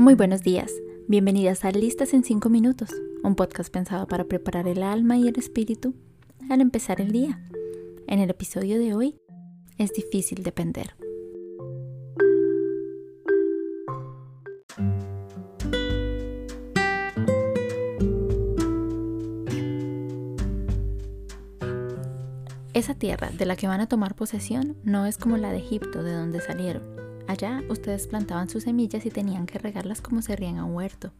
Muy buenos días, bienvenidas a Listas en 5 Minutos, un podcast pensado para preparar el alma y el espíritu al empezar el día. En el episodio de hoy, es difícil depender. Esa tierra de la que van a tomar posesión no es como la de Egipto, de donde salieron. Allá ustedes plantaban sus semillas y tenían que regarlas como se riega un huerto.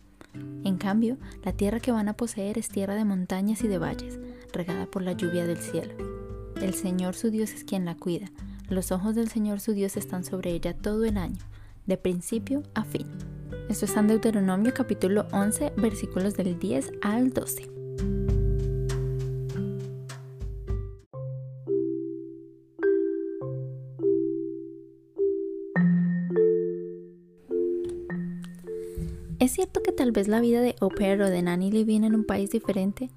En cambio, la tierra que van a poseer es tierra de montañas y de valles, regada por la lluvia del cielo. El Señor su Dios es quien la cuida. Los ojos del Señor su Dios están sobre ella todo el año, de principio a fin. Esto está en Deuteronomio capítulo 11, versículos del 10 al 12. ¿Es cierto que tal vez la vida de au pair o de nanny living en un país diferente,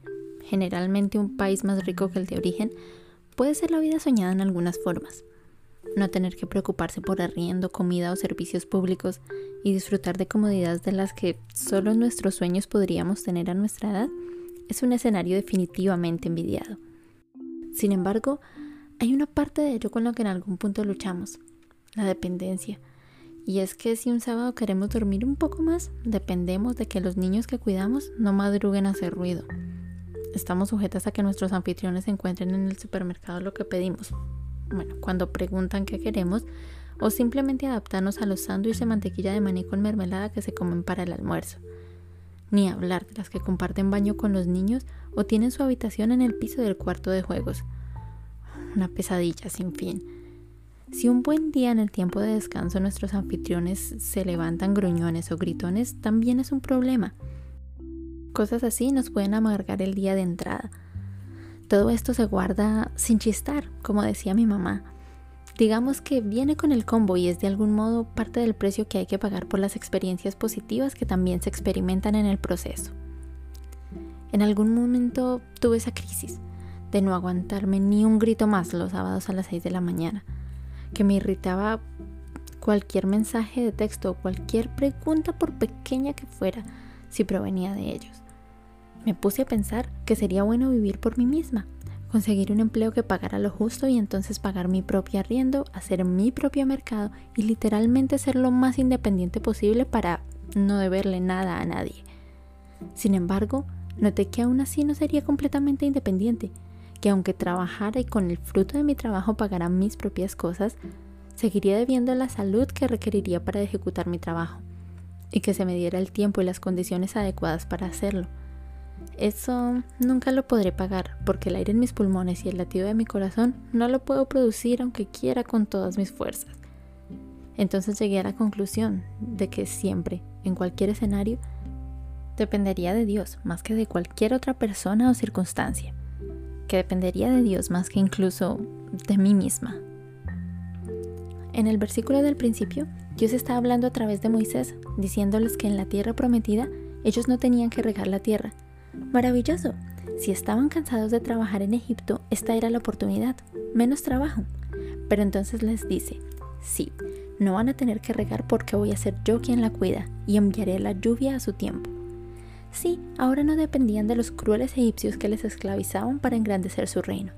generalmente un país más rico que el de origen, puede ser la vida soñada en algunas formas? No tener que preocuparse por arriendo, comida o servicios públicos y disfrutar de comodidades de las que solo nuestros sueños podríamos tener a nuestra edad es un escenario definitivamente envidiado. Sin embargo, hay una parte de ello con la que en algún punto luchamos, la dependencia y es que si un sábado queremos dormir un poco más, dependemos de que los niños que cuidamos no madruguen a hacer ruido. Estamos sujetas a que nuestros anfitriones encuentren en el supermercado lo que pedimos. Bueno, cuando preguntan qué queremos, o simplemente adaptarnos a los sándwiches de mantequilla de maní con mermelada que se comen para el almuerzo. Ni hablar de las que comparten baño con los niños o tienen su habitación en el piso del cuarto de juegos. Una pesadilla sin fin. Si un buen día en el tiempo de descanso nuestros anfitriones se levantan gruñones o gritones, también es un problema. Cosas así nos pueden amargar el día de entrada. Todo esto se guarda sin chistar, como decía mi mamá. Digamos que viene con el combo y es de algún modo parte del precio que hay que pagar por las experiencias positivas que también se experimentan en el proceso. En algún momento tuve esa crisis de no aguantarme ni un grito más los sábados a las 6 de la mañana que me irritaba cualquier mensaje de texto o cualquier pregunta por pequeña que fuera si provenía de ellos. Me puse a pensar que sería bueno vivir por mí misma, conseguir un empleo que pagara lo justo y entonces pagar mi propio arriendo, hacer mi propio mercado y literalmente ser lo más independiente posible para no deberle nada a nadie. Sin embargo, noté que aún así no sería completamente independiente, que aunque trabajara y con el fruto de mi trabajo pagara mis propias cosas, seguiría debiendo la salud que requeriría para ejecutar mi trabajo y que se me diera el tiempo y las condiciones adecuadas para hacerlo. Eso nunca lo podré pagar porque el aire en mis pulmones y el latido de mi corazón no lo puedo producir aunque quiera con todas mis fuerzas. Entonces llegué a la conclusión de que siempre, en cualquier escenario, dependería de Dios más que de cualquier otra persona o circunstancia que dependería de Dios más que incluso de mí misma. En el versículo del principio, Dios está hablando a través de Moisés, diciéndoles que en la tierra prometida ellos no tenían que regar la tierra. Maravilloso. Si estaban cansados de trabajar en Egipto, esta era la oportunidad. Menos trabajo. Pero entonces les dice, sí, no van a tener que regar porque voy a ser yo quien la cuida y enviaré la lluvia a su tiempo. Sí, ahora no dependían de los crueles egipcios que les esclavizaban para engrandecer su reino.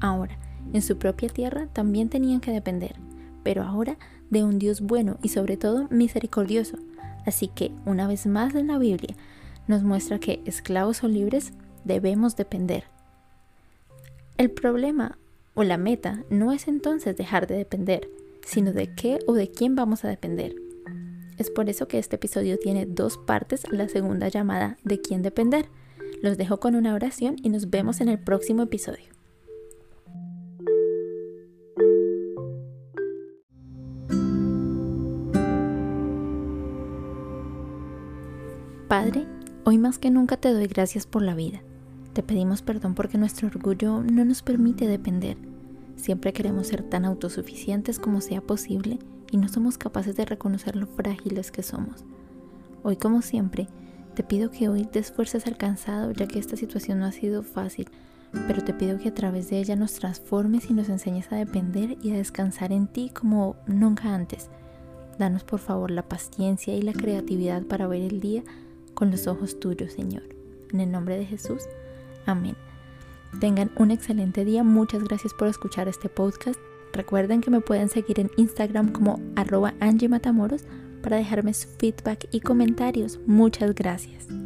Ahora, en su propia tierra también tenían que depender, pero ahora de un Dios bueno y sobre todo misericordioso. Así que, una vez más en la Biblia, nos muestra que, esclavos o libres, debemos depender. El problema o la meta no es entonces dejar de depender, sino de qué o de quién vamos a depender. Es por eso que este episodio tiene dos partes, la segunda llamada de quién depender. Los dejo con una oración y nos vemos en el próximo episodio. Padre, hoy más que nunca te doy gracias por la vida. Te pedimos perdón porque nuestro orgullo no nos permite depender. Siempre queremos ser tan autosuficientes como sea posible y no somos capaces de reconocer lo frágiles que somos. Hoy, como siempre, te pido que hoy te esfuerces alcanzado, ya que esta situación no ha sido fácil, pero te pido que a través de ella nos transformes y nos enseñes a depender y a descansar en ti como nunca antes. Danos por favor la paciencia y la creatividad para ver el día con los ojos tuyos, Señor. En el nombre de Jesús. Amén. Tengan un excelente día. Muchas gracias por escuchar este podcast. Recuerden que me pueden seguir en Instagram como arroba Angie Matamoros para dejarme su feedback y comentarios. Muchas gracias.